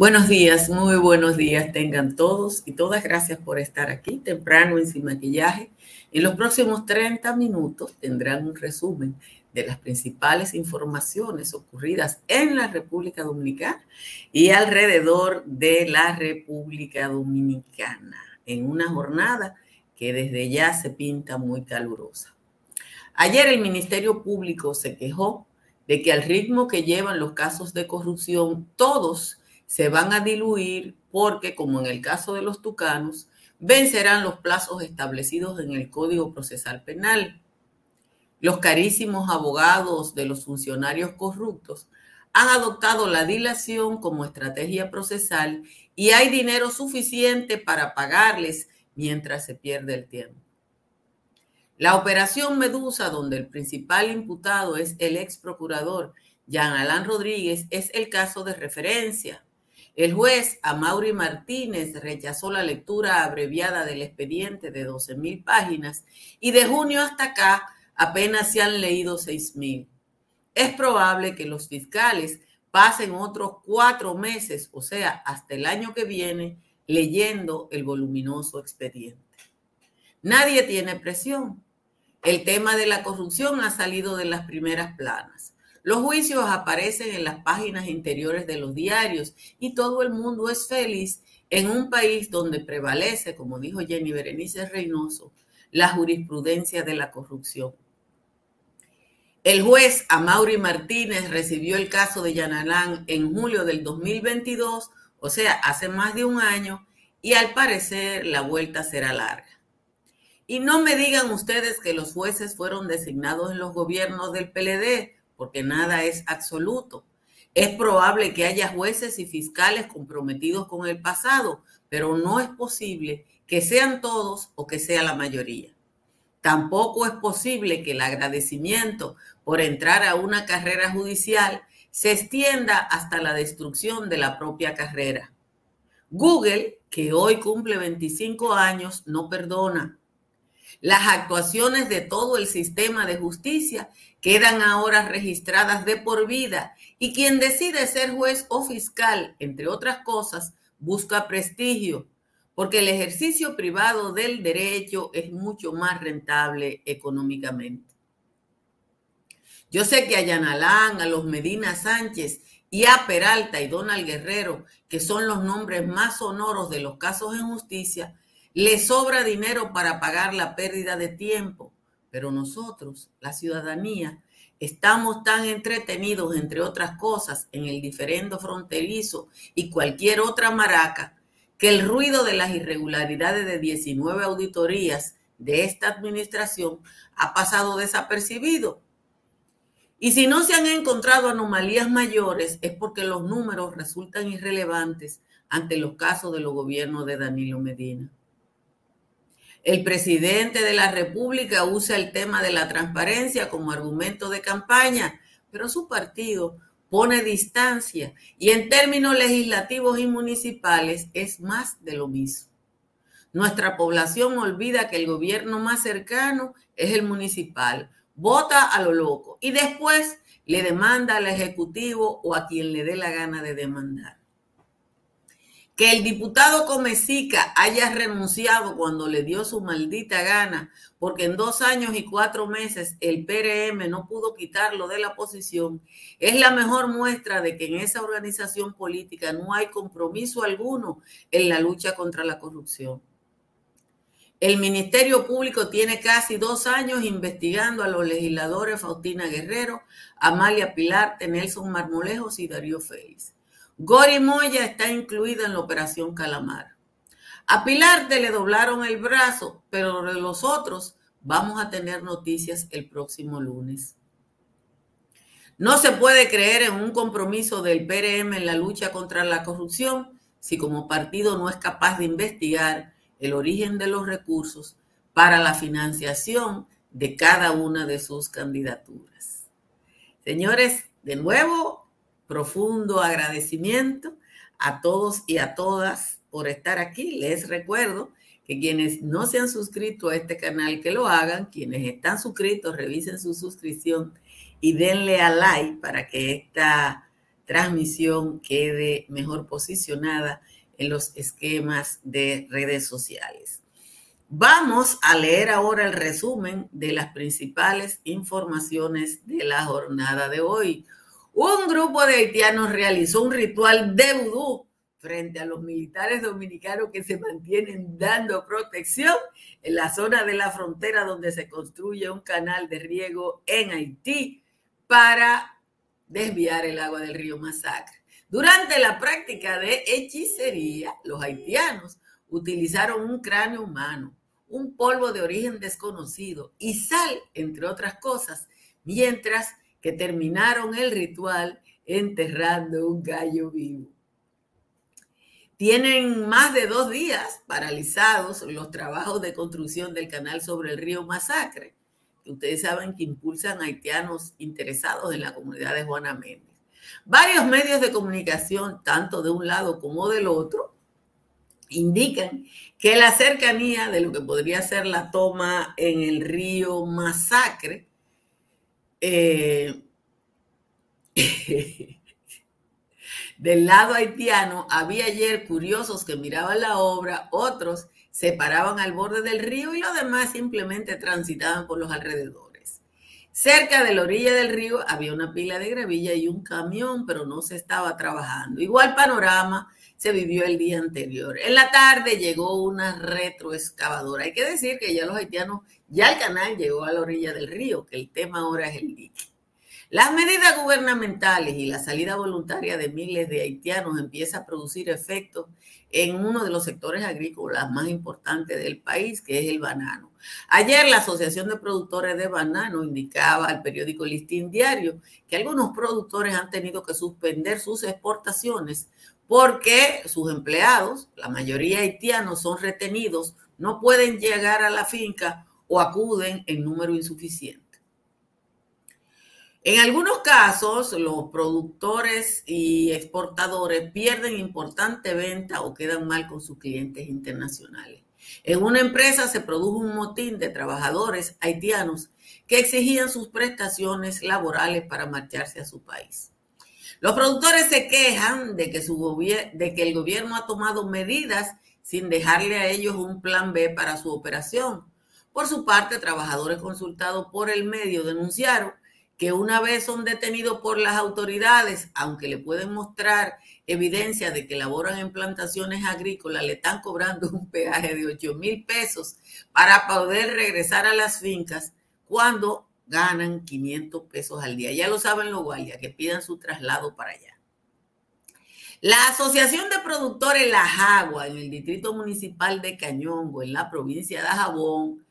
Buenos días, muy buenos días tengan todos y todas. Gracias por estar aquí temprano en Sin Maquillaje. En los próximos 30 minutos tendrán un resumen de las principales informaciones ocurridas en la República Dominicana y alrededor de la República Dominicana en una jornada que desde ya se pinta muy calurosa. Ayer el Ministerio Público se quejó de que al ritmo que llevan los casos de corrupción, todos se van a diluir porque, como en el caso de los tucanos, vencerán los plazos establecidos en el Código Procesal Penal. Los carísimos abogados de los funcionarios corruptos han adoptado la dilación como estrategia procesal y hay dinero suficiente para pagarles mientras se pierde el tiempo. La operación Medusa, donde el principal imputado es el ex procurador Jean Alain Rodríguez, es el caso de referencia. El juez Amaury Martínez rechazó la lectura abreviada del expediente de 12.000 páginas y de junio hasta acá apenas se han leído 6.000. Es probable que los fiscales pasen otros cuatro meses, o sea, hasta el año que viene, leyendo el voluminoso expediente. Nadie tiene presión. El tema de la corrupción ha salido de las primeras planas. Los juicios aparecen en las páginas interiores de los diarios y todo el mundo es feliz en un país donde prevalece, como dijo Jenny Berenice Reynoso, la jurisprudencia de la corrupción. El juez Amaury Martínez recibió el caso de Yanalán en julio del 2022, o sea, hace más de un año, y al parecer la vuelta será larga. Y no me digan ustedes que los jueces fueron designados en los gobiernos del PLD, porque nada es absoluto. Es probable que haya jueces y fiscales comprometidos con el pasado, pero no es posible que sean todos o que sea la mayoría. Tampoco es posible que el agradecimiento por entrar a una carrera judicial se extienda hasta la destrucción de la propia carrera. Google, que hoy cumple 25 años, no perdona. Las actuaciones de todo el sistema de justicia quedan ahora registradas de por vida y quien decide ser juez o fiscal, entre otras cosas, busca prestigio, porque el ejercicio privado del derecho es mucho más rentable económicamente. Yo sé que a Yanalán, a los Medina Sánchez y a Peralta y Donald Guerrero, que son los nombres más sonoros de los casos en justicia, les sobra dinero para pagar la pérdida de tiempo pero nosotros, la ciudadanía, estamos tan entretenidos, entre otras cosas, en el diferendo fronterizo y cualquier otra maraca, que el ruido de las irregularidades de 19 auditorías de esta administración ha pasado desapercibido. Y si no se han encontrado anomalías mayores es porque los números resultan irrelevantes ante los casos de los gobiernos de Danilo Medina. El presidente de la República usa el tema de la transparencia como argumento de campaña, pero su partido pone distancia y en términos legislativos y municipales es más de lo mismo. Nuestra población olvida que el gobierno más cercano es el municipal, vota a lo loco y después le demanda al Ejecutivo o a quien le dé la gana de demandar. Que el diputado Comesica haya renunciado cuando le dio su maldita gana, porque en dos años y cuatro meses el PRM no pudo quitarlo de la posición, es la mejor muestra de que en esa organización política no hay compromiso alguno en la lucha contra la corrupción. El Ministerio Público tiene casi dos años investigando a los legisladores Faustina Guerrero, Amalia Pilar, Nelson Marmolejos y Darío Félix. Gori Moya está incluida en la operación Calamar. A Pilar le doblaron el brazo, pero de los otros vamos a tener noticias el próximo lunes. No se puede creer en un compromiso del PRM en la lucha contra la corrupción si como partido no es capaz de investigar el origen de los recursos para la financiación de cada una de sus candidaturas. Señores, de nuevo, profundo agradecimiento a todos y a todas por estar aquí. Les recuerdo que quienes no se han suscrito a este canal, que lo hagan. Quienes están suscritos, revisen su suscripción y denle a like para que esta transmisión quede mejor posicionada en los esquemas de redes sociales. Vamos a leer ahora el resumen de las principales informaciones de la jornada de hoy. Un grupo de haitianos realizó un ritual de vudú frente a los militares dominicanos que se mantienen dando protección en la zona de la frontera donde se construye un canal de riego en Haití para desviar el agua del río Masacre. Durante la práctica de hechicería, los haitianos utilizaron un cráneo humano, un polvo de origen desconocido y sal, entre otras cosas, mientras que terminaron el ritual enterrando un gallo vivo. Tienen más de dos días paralizados los trabajos de construcción del canal sobre el río Masacre, que ustedes saben que impulsan haitianos interesados en la comunidad de Juana Méndez. Varios medios de comunicación, tanto de un lado como del otro, indican que la cercanía de lo que podría ser la toma en el río Masacre eh, Del lado haitiano había ayer curiosos que miraban la obra, otros se paraban al borde del río y los demás simplemente transitaban por los alrededores. Cerca de la orilla del río había una pila de gravilla y un camión, pero no se estaba trabajando. Igual panorama se vivió el día anterior. En la tarde llegó una retroexcavadora. Hay que decir que ya los haitianos, ya el canal llegó a la orilla del río, que el tema ahora es el dique. Las medidas gubernamentales y la salida voluntaria de miles de haitianos empieza a producir efectos en uno de los sectores agrícolas más importantes del país, que es el banano. Ayer la Asociación de Productores de Banano indicaba al periódico Listín Diario que algunos productores han tenido que suspender sus exportaciones porque sus empleados, la mayoría haitianos, son retenidos, no pueden llegar a la finca o acuden en número insuficiente. En algunos casos, los productores y exportadores pierden importante venta o quedan mal con sus clientes internacionales. En una empresa se produjo un motín de trabajadores haitianos que exigían sus prestaciones laborales para marcharse a su país. Los productores se quejan de que, su de que el gobierno ha tomado medidas sin dejarle a ellos un plan B para su operación. Por su parte, trabajadores consultados por el medio denunciaron que una vez son detenidos por las autoridades, aunque le pueden mostrar evidencia de que laboran en plantaciones agrícolas, le están cobrando un peaje de 8 mil pesos para poder regresar a las fincas cuando ganan 500 pesos al día. Ya lo saben los guardias, que pidan su traslado para allá. La Asociación de Productores La Jagua en el Distrito Municipal de Cañongo, en la provincia de Jabón,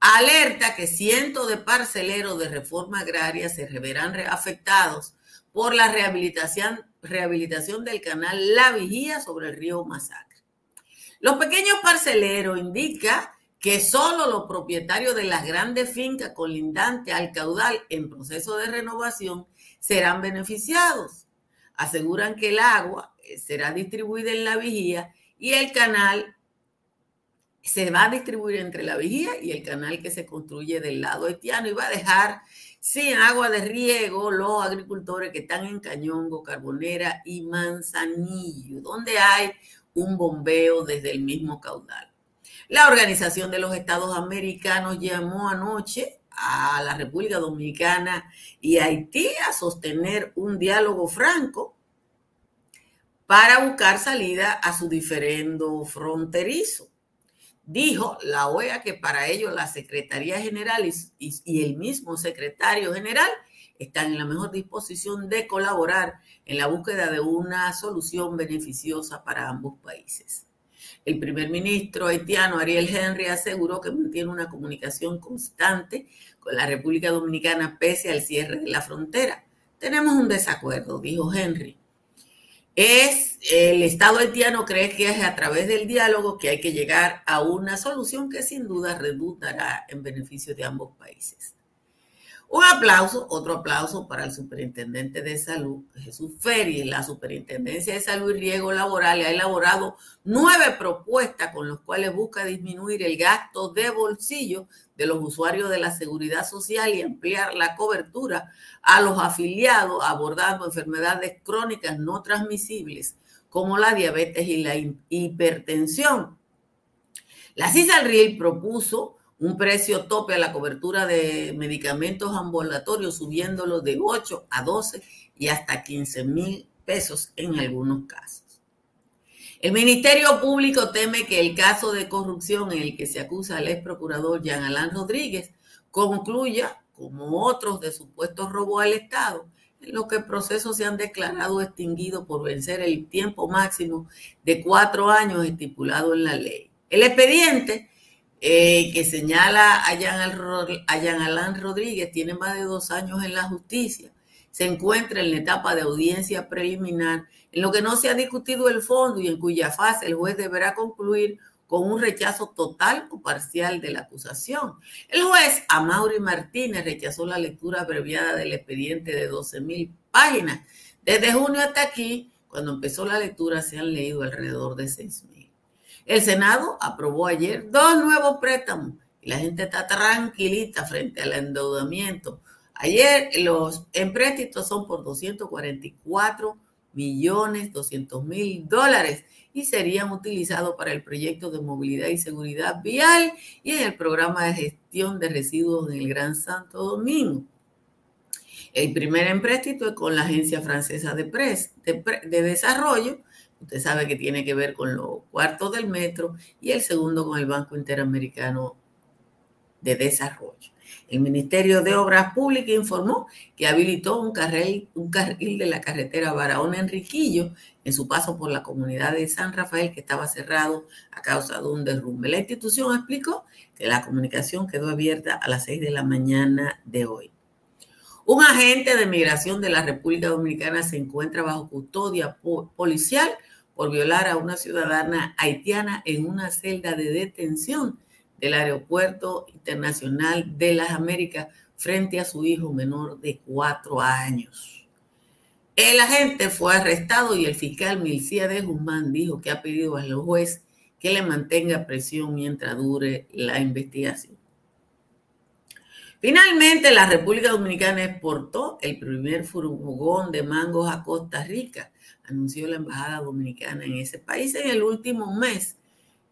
alerta que cientos de parceleros de reforma agraria se verán afectados por la rehabilitación, del canal La Vigía sobre el río Masacre. Los pequeños parceleros indican que solo los propietarios de las grandes fincas colindantes al caudal en proceso de renovación serán beneficiados. Aseguran que el agua eh, será distribuida en la vigía y el canal se va a distribuir entre la vigía y el canal que se construye del lado haitiano y va a dejar sin agua de riego los agricultores que están en Cañongo, Carbonera y Manzanillo, donde hay un bombeo desde el mismo caudal. La Organización de los Estados Americanos llamó anoche a la República Dominicana y Haití a sostener un diálogo franco para buscar salida a su diferendo fronterizo. Dijo la OEA que para ello la Secretaría General y, el mismo secretario general están en la mejor disposición de colaborar en la búsqueda de una solución beneficiosa para ambos países. El primer ministro haitiano Ariel Henry aseguró que mantiene una comunicación constante con la República Dominicana pese al cierre de la frontera. Tenemos un desacuerdo, dijo Henry es el Estado haitiano cree que es a través del diálogo que hay que llegar a una solución que sin duda redundará en beneficio de ambos países. Un aplauso, otro aplauso para el superintendente de salud, Jesús Ferri. La superintendencia de salud y riesgo laboral ha elaborado nueve propuestas con las cuales busca disminuir el gasto de bolsillo de los usuarios de la seguridad social y ampliar la cobertura a los afiliados abordando enfermedades crónicas no transmisibles como la diabetes y la hipertensión. La CISALRIL propuso un precio tope a la cobertura de medicamentos ambulatorios, subiéndolo de 8 a 12 y hasta 15 mil pesos en algunos casos. El Ministerio Público teme que el caso de corrupción en el que se acusa al ex procurador Jean Alain Rodríguez concluya, como otros de supuestos robos al Estado, en lo que procesos se han declarado extinguidos por vencer el tiempo máximo de cuatro años estipulado en la ley. El expediente eh, que señala a Jean, Alain Rodríguez, tiene más de dos años en la justicia. Se encuentra en la etapa de audiencia preliminar, en lo que no se ha discutido el fondo y en cuya fase el juez deberá concluir con un rechazo total o parcial de la acusación. El juez Amaury Martínez rechazó la lectura abreviada del expediente de 12 mil páginas. Desde junio hasta aquí, cuando empezó la lectura, se han leído alrededor de 6 mil. El Senado aprobó ayer dos nuevos préstamos y la gente está tranquilita frente al endeudamiento. Ayer los empréstitos son por 244 millones 200 mil dólares y serían utilizados para el proyecto de movilidad y seguridad vial y en el programa de gestión de residuos en el Gran Santo Domingo. El primer empréstito es con la Agencia Francesa de, de Desarrollo Usted sabe que tiene que ver con los cuartos del metro y el segundo con el Banco Interamericano de Desarrollo. El Ministerio de Obras Públicas informó que habilitó un carril, un carril de la carretera Barahona-Enriquillo en su paso por la comunidad de San Rafael que estaba cerrado a causa de un derrumbe. La institución explicó que la comunicación quedó abierta a las 6 de la mañana de hoy. Un agente de migración de la República Dominicana se encuentra bajo custodia policial por violar a una ciudadana haitiana en una celda de detención del Aeropuerto Internacional de las Américas frente a su hijo menor de cuatro años. El agente fue arrestado y el fiscal Milcía de Guzmán dijo que ha pedido al juez que le mantenga presión mientras dure la investigación. Finalmente, la República Dominicana exportó el primer furgón de mangos a Costa Rica anunció la Embajada Dominicana en ese país. En el último mes,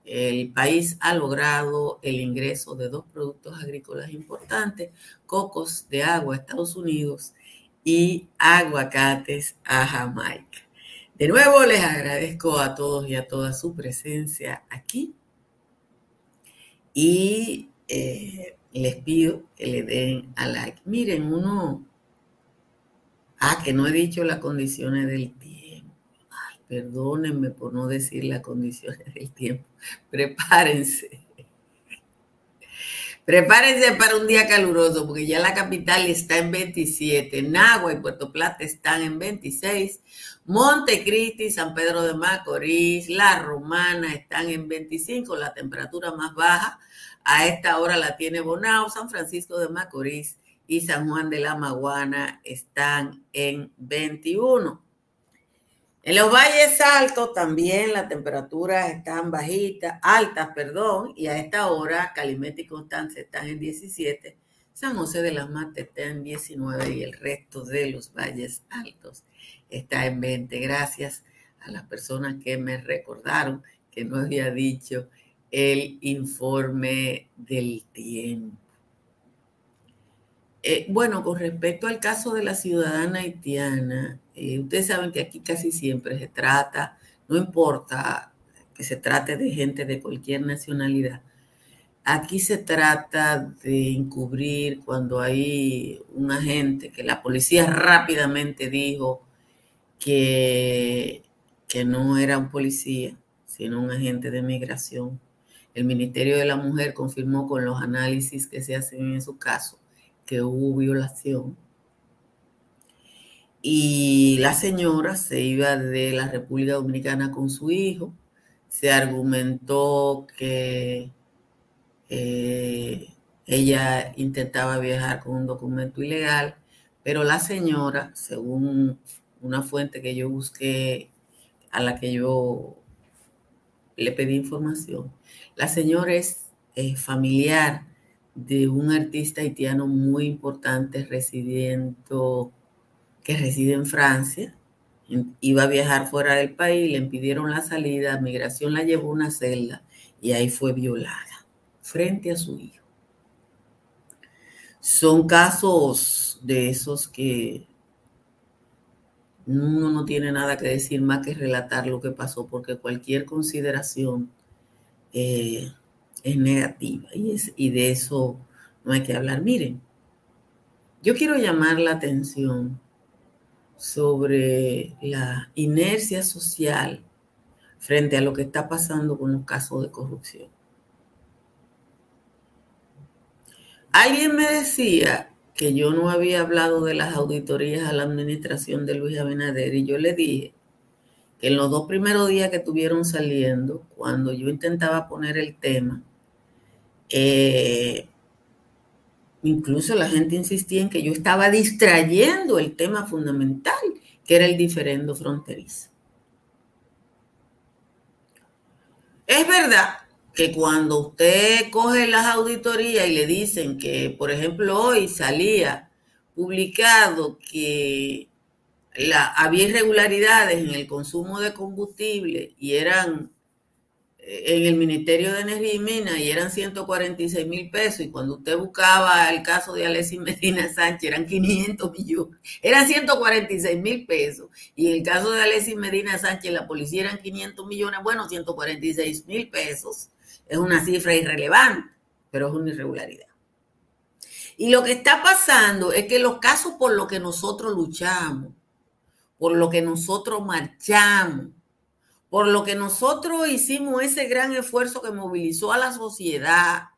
el país ha logrado el ingreso de dos productos agrícolas importantes, cocos de agua a Estados Unidos y aguacates a Jamaica. De nuevo les agradezco a todos y a todas su presencia aquí y eh, les pido que le den a like. Miren, uno, ah, que no he dicho las condiciones del tiempo Perdónenme por no decir las condiciones del tiempo. Prepárense. Prepárense para un día caluroso, porque ya la capital está en 27, Nagua y Puerto Plata están en 26, Montecristi, San Pedro de Macorís, La Romana están en 25, la temperatura más baja a esta hora la tiene Bonao, San Francisco de Macorís y San Juan de la Maguana están en 21. En los valles altos también las temperaturas están bajitas, altas, perdón, y a esta hora Calimete y Constanza están en 17, San José de las Matas está en 19 y el resto de los valles altos está en 20. Gracias a las personas que me recordaron que no había dicho el informe del tiempo. Eh, bueno, con respecto al caso de la ciudadana haitiana, eh, ustedes saben que aquí casi siempre se trata, no importa que se trate de gente de cualquier nacionalidad, aquí se trata de encubrir cuando hay un agente que la policía rápidamente dijo que, que no era un policía, sino un agente de migración. El Ministerio de la Mujer confirmó con los análisis que se hacen en su caso que hubo violación y la señora se iba de la República Dominicana con su hijo. Se argumentó que eh, ella intentaba viajar con un documento ilegal, pero la señora, según una fuente que yo busqué, a la que yo le pedí información, la señora es eh, familiar de un artista haitiano muy importante residiendo, que reside en Francia. Iba a viajar fuera del país, le impidieron la salida, migración la llevó a una celda y ahí fue violada frente a su hijo. Son casos de esos que uno no tiene nada que decir más que relatar lo que pasó, porque cualquier consideración eh, es negativa y, es, y de eso no hay que hablar. Miren, yo quiero llamar la atención sobre la inercia social frente a lo que está pasando con los casos de corrupción. Alguien me decía que yo no había hablado de las auditorías a la administración de Luis Abinader y yo le dije que en los dos primeros días que estuvieron saliendo, cuando yo intentaba poner el tema, eh, incluso la gente insistía en que yo estaba distrayendo el tema fundamental, que era el diferendo fronterizo. Es verdad que cuando usted coge las auditorías y le dicen que, por ejemplo, hoy salía publicado que había irregularidades en el consumo de combustible y eran en el Ministerio de Energía y Minas y eran 146 mil pesos y cuando usted buscaba el caso de Alexis Medina Sánchez eran 500 millones, eran 146 mil pesos y en el caso de Alexis Medina Sánchez la policía eran 500 millones, bueno, 146 mil pesos es una cifra irrelevante, pero es una irregularidad. Y lo que está pasando es que los casos por los que nosotros luchamos, por lo que nosotros marchamos, por lo que nosotros hicimos ese gran esfuerzo que movilizó a la sociedad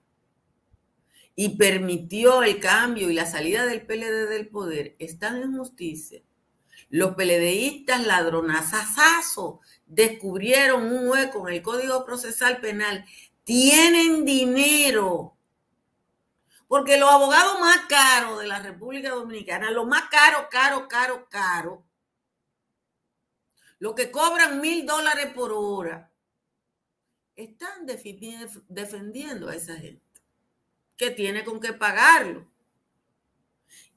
y permitió el cambio y la salida del PLD del poder, están en justicia. Los PLDistas ladronazazazos descubrieron un hueco en el Código Procesal Penal. Tienen dinero. Porque los abogados más caros de la República Dominicana, los más caros, caro, caro, caro, los que cobran mil dólares por hora, están defendiendo a esa gente que tiene con qué pagarlo.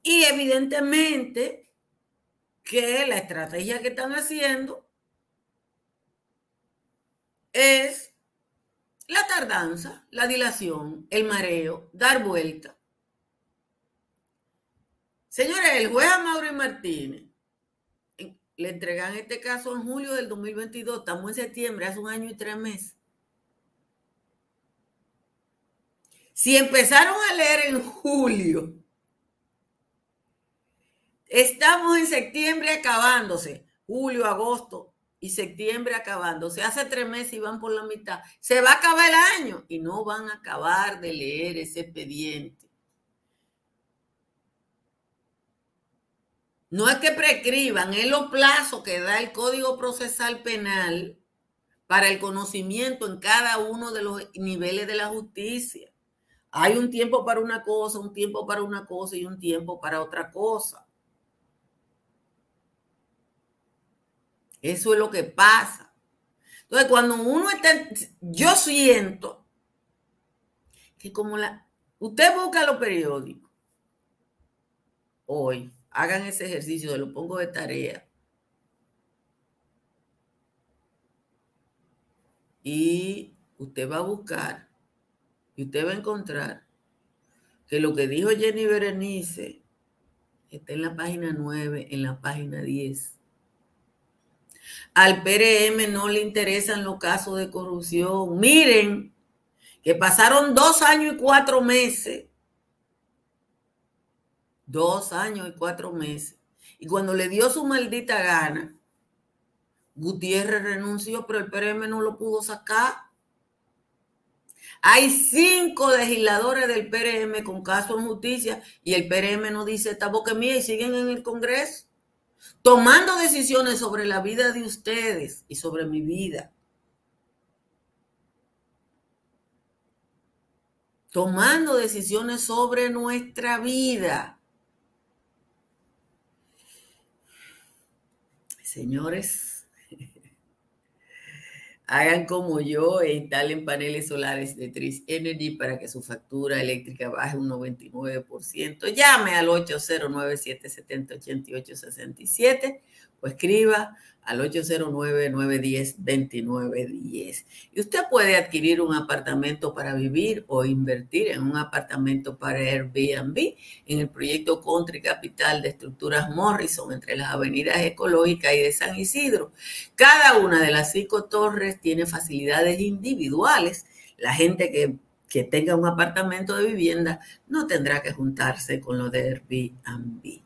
Y evidentemente que la estrategia que están haciendo es la tardanza, la dilación, el mareo, dar vuelta. Señores, el juez Amaury Martínez le entregan este caso en julio del 2022, estamos en septiembre, hace un año y tres meses. Si empezaron a leer en julio, estamos en septiembre acabándose, julio, agosto y septiembre acabándose, hace tres meses y van por la mitad, se va a acabar el año y no van a acabar de leer ese expediente. No es que prescriban, es los plazos que da el Código Procesal Penal para el conocimiento en cada uno de los niveles de la justicia. Hay un tiempo para una cosa, un tiempo para una cosa y un tiempo para otra cosa. Eso es lo que pasa. Entonces, cuando uno está, yo siento que como la, usted busca los periódicos hoy, hagan ese ejercicio, se lo pongo de tarea. Y usted va a buscar y usted va a encontrar que lo que dijo Jenny Berenice está en la página 9, en la página 10. Al PRM no le interesan los casos de corrupción. Miren que pasaron dos años y cuatro meses dos años y cuatro meses. Y cuando le dio su maldita gana, Gutiérrez renunció, pero el PRM no lo pudo sacar. Hay cinco legisladores del PRM con caso en justicia y el PRM no dice esta boca mía y siguen en el Congreso tomando decisiones sobre la vida de ustedes y sobre mi vida. tomando decisiones sobre nuestra vida. Señores, hagan como yo e instalen paneles solares de Tris Energy para que su factura eléctrica baje un 99%. Llame al 809-770-8867 o escriba al 809-910-2910. Y usted puede adquirir un apartamento para vivir o invertir en un apartamento para Airbnb en el proyecto Country Capital de Estructuras Morrison entre las avenidas ecológicas y de San Isidro. Cada una de las cinco torres tiene facilidades individuales. La gente que, que tenga un apartamento de vivienda no tendrá que juntarse con lo de Airbnb.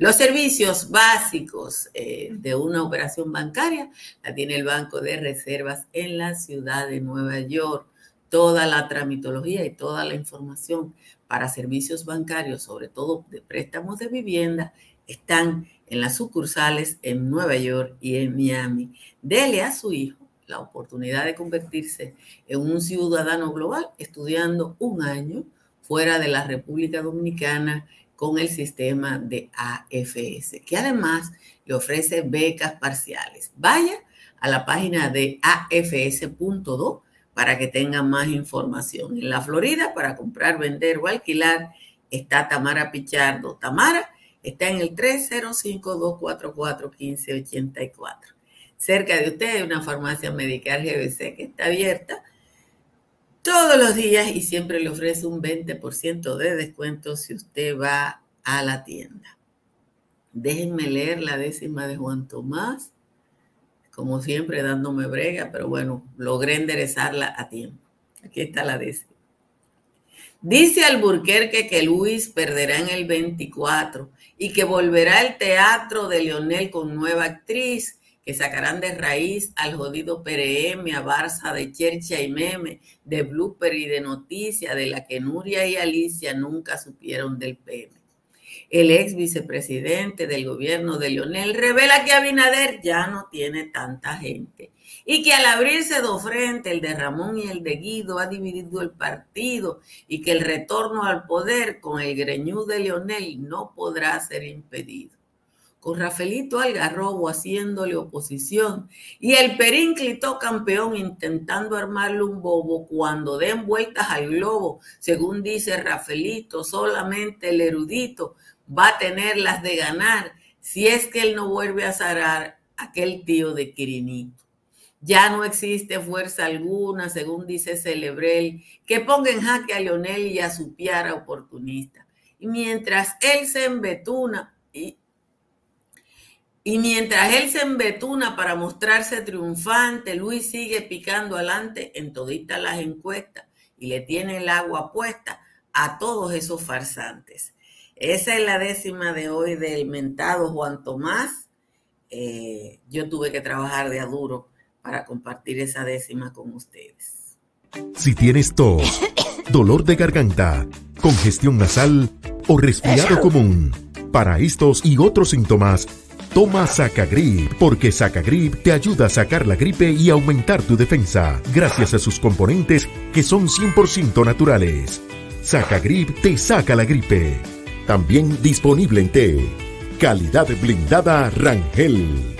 Los servicios básicos eh, de una operación bancaria la tiene el Banco de Reservas en la ciudad de Nueva York. Toda la tramitología y toda la información para servicios bancarios, sobre todo de préstamos de vivienda, están en las sucursales en Nueva York y en Miami. Dele a su hijo la oportunidad de convertirse en un ciudadano global estudiando un año fuera de la República Dominicana con el sistema de AFS, que además le ofrece becas parciales. Vaya a la página de afs.do para que tenga más información. En la Florida, para comprar, vender o alquilar, está Tamara Pichardo. Tamara está en el 305-244-1584. Cerca de usted hay una farmacia medical GBC que está abierta todos los días y siempre le ofrece un 20% de descuento si usted va a la tienda. Déjenme leer la décima de Juan Tomás, como siempre dándome brega, pero bueno, logré enderezarla a tiempo. Aquí está la décima. Dice Alburquerque que Luis perderá en el 24 y que volverá al teatro de Leonel con nueva actriz que sacarán de raíz al jodido PRM, a Barça de Chercha y Meme, de Blooper y de Noticia, de la que Nuria y Alicia nunca supieron del PM. El ex vicepresidente del gobierno de Leonel revela que Abinader ya no tiene tanta gente y que al abrirse dos frentes, el de Ramón y el de Guido, ha dividido el partido y que el retorno al poder con el greñú de Leonel no podrá ser impedido con Rafaelito Algarrobo haciéndole oposición y el Perínclito campeón intentando armarle un bobo cuando den vueltas al globo, según dice Rafaelito, solamente el erudito va a tener las de ganar si es que él no vuelve a zarar aquel tío de Quirinito. Ya no existe fuerza alguna, según dice Celebrel, que ponga en jaque a Leonel y a su piara oportunista. Y mientras él se embetuna, y, y mientras él se embetuna para mostrarse triunfante, Luis sigue picando adelante en toditas las encuestas y le tiene el agua puesta a todos esos farsantes. Esa es la décima de hoy del mentado Juan Tomás. Eh, yo tuve que trabajar de a duro para compartir esa décima con ustedes. Si tienes tos, dolor de garganta, congestión nasal o resfriado común, para estos y otros síntomas, Toma Sacagrip, porque Sacagrip te ayuda a sacar la gripe y aumentar tu defensa, gracias a sus componentes que son 100% naturales. Sacagrip te saca la gripe. También disponible en té. Calidad blindada Rangel.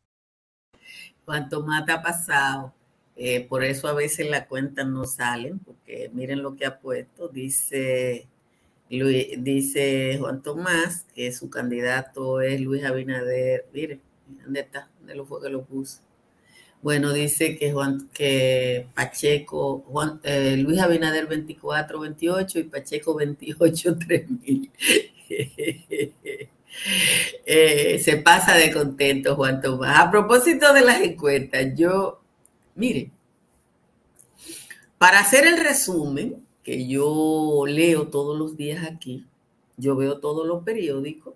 Cuanto más ha pasado, eh, por eso a veces las cuentas no salen, porque miren lo que ha puesto, dice, dice Juan Tomás que su candidato es Luis Abinader, mire, ¿dónde está? ¿Dónde lo fue que lo puso? Bueno, dice que Juan, que Pacheco, eh, Luis Abinader 24-28 y Pacheco 28-3000. Eh, se pasa de contento Juan Tomás. A propósito de las encuestas, yo, mire, para hacer el resumen, que yo leo todos los días aquí, yo veo todos los periódicos,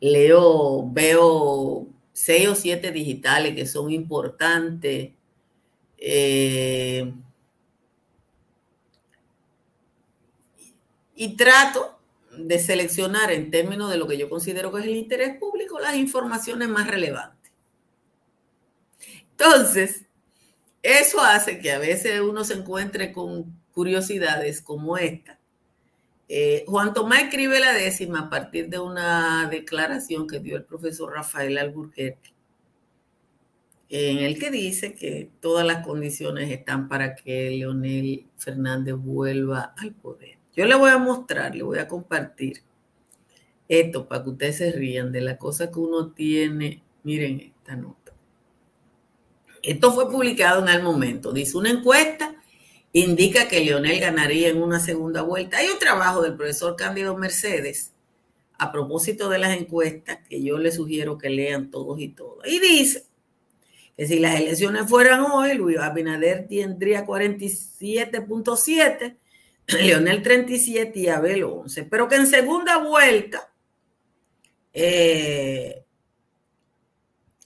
leo, veo seis o siete digitales que son importantes. Eh, y trato de seleccionar en términos de lo que yo considero que es el interés público las informaciones más relevantes. Entonces, eso hace que a veces uno se encuentre con curiosidades como esta. Eh, Juan Tomás escribe la décima a partir de una declaración que dio el profesor Rafael Alburquerque, en el que dice que todas las condiciones están para que Leonel Fernández vuelva al poder. Yo le voy a mostrar, le voy a compartir esto para que ustedes se rían de la cosa que uno tiene. Miren esta nota. Esto fue publicado en el momento. Dice una encuesta indica que Leonel ganaría en una segunda vuelta. Hay un trabajo del profesor Cándido Mercedes a propósito de las encuestas que yo les sugiero que lean todos y todas. Y dice que si las elecciones fueran hoy, Luis Abinader tendría 47.7 Leonel 37 y Abel 11, pero que en segunda vuelta eh,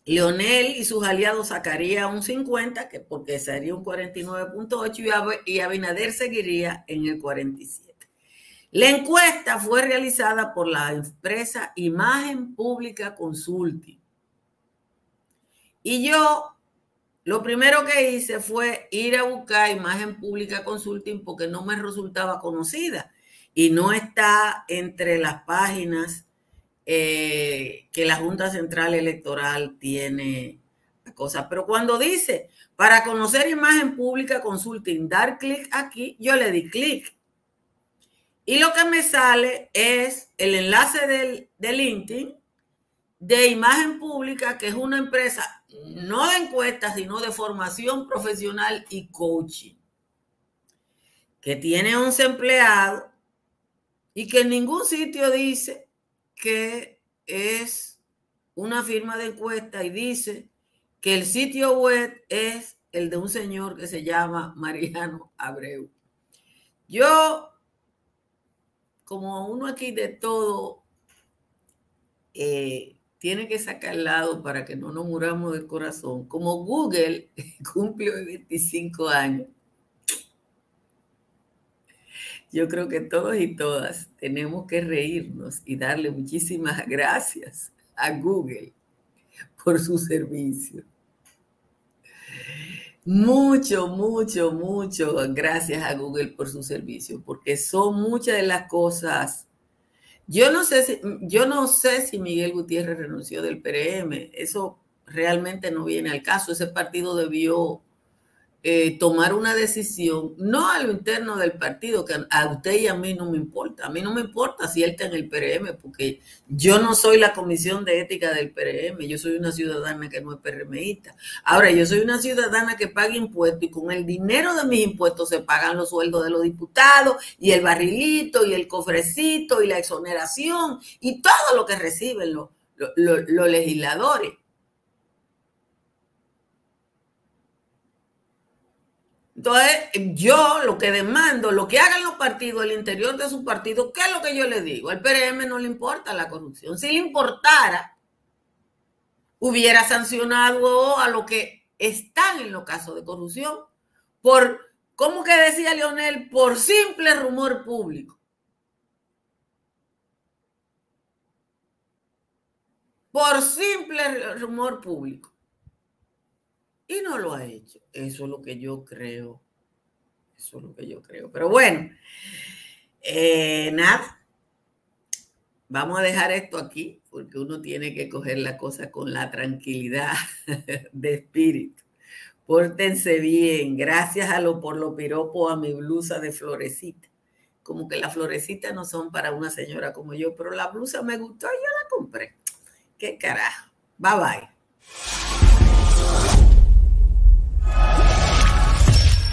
Leonel y sus aliados sacaría un 50, que porque sería un 49.8 y Abinader seguiría en el 47. La encuesta fue realizada por la empresa Imagen Pública Consulting. Y yo lo primero que hice fue ir a buscar imagen pública consulting porque no me resultaba conocida y no está entre las páginas eh, que la Junta Central Electoral tiene cosas. Pero cuando dice para conocer imagen pública consulting, dar clic aquí, yo le di clic. Y lo que me sale es el enlace del, del LinkedIn de imagen pública, que es una empresa no de encuestas, sino de formación profesional y coaching, que tiene 11 empleados y que en ningún sitio dice que es una firma de encuesta y dice que el sitio web es el de un señor que se llama Mariano Abreu. Yo, como uno aquí de todo, eh, tiene que sacar lado para que no nos muramos del corazón. Como Google cumple 25 años, yo creo que todos y todas tenemos que reírnos y darle muchísimas gracias a Google por su servicio. Mucho, mucho, mucho gracias a Google por su servicio, porque son muchas de las cosas yo no sé si, yo no sé si Miguel Gutiérrez renunció del PRM. Eso realmente no viene al caso. Ese partido debió eh, tomar una decisión, no a lo interno del partido, que a usted y a mí no me importa. A mí no me importa si él está en el PRM, porque yo no soy la comisión de ética del PRM, yo soy una ciudadana que no es PRMista. Ahora, yo soy una ciudadana que paga impuestos y con el dinero de mis impuestos se pagan los sueldos de los diputados y el barrilito y el cofrecito y la exoneración y todo lo que reciben los legisladores. Entonces, yo lo que demando, lo que hagan los partidos al interior de su partido, ¿qué es lo que yo le digo? Al PRM no le importa la corrupción. Si le importara, hubiera sancionado a los que están en los casos de corrupción por, ¿cómo que decía Leonel? Por simple rumor público. Por simple rumor público y no lo ha hecho. Eso es lo que yo creo. Eso es lo que yo creo. Pero bueno, eh, nada. Vamos a dejar esto aquí porque uno tiene que coger la cosa con la tranquilidad de espíritu. Pórtense bien. Gracias a lo por lo piropo a mi blusa de florecita. Como que las florecitas no son para una señora como yo, pero la blusa me gustó y yo la compré. Qué carajo. Bye bye.